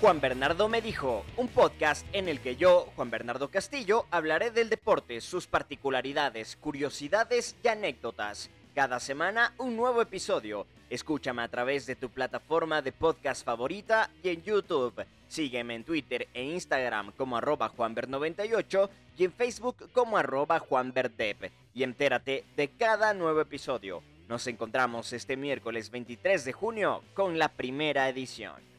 Juan Bernardo me dijo, un podcast en el que yo, Juan Bernardo Castillo, hablaré del deporte, sus particularidades, curiosidades y anécdotas. Cada semana un nuevo episodio. Escúchame a través de tu plataforma de podcast favorita y en YouTube. Sígueme en Twitter e Instagram como arroba juanber98 y en Facebook como arroba juanberdep. Y entérate de cada nuevo episodio. Nos encontramos este miércoles 23 de junio con la primera edición.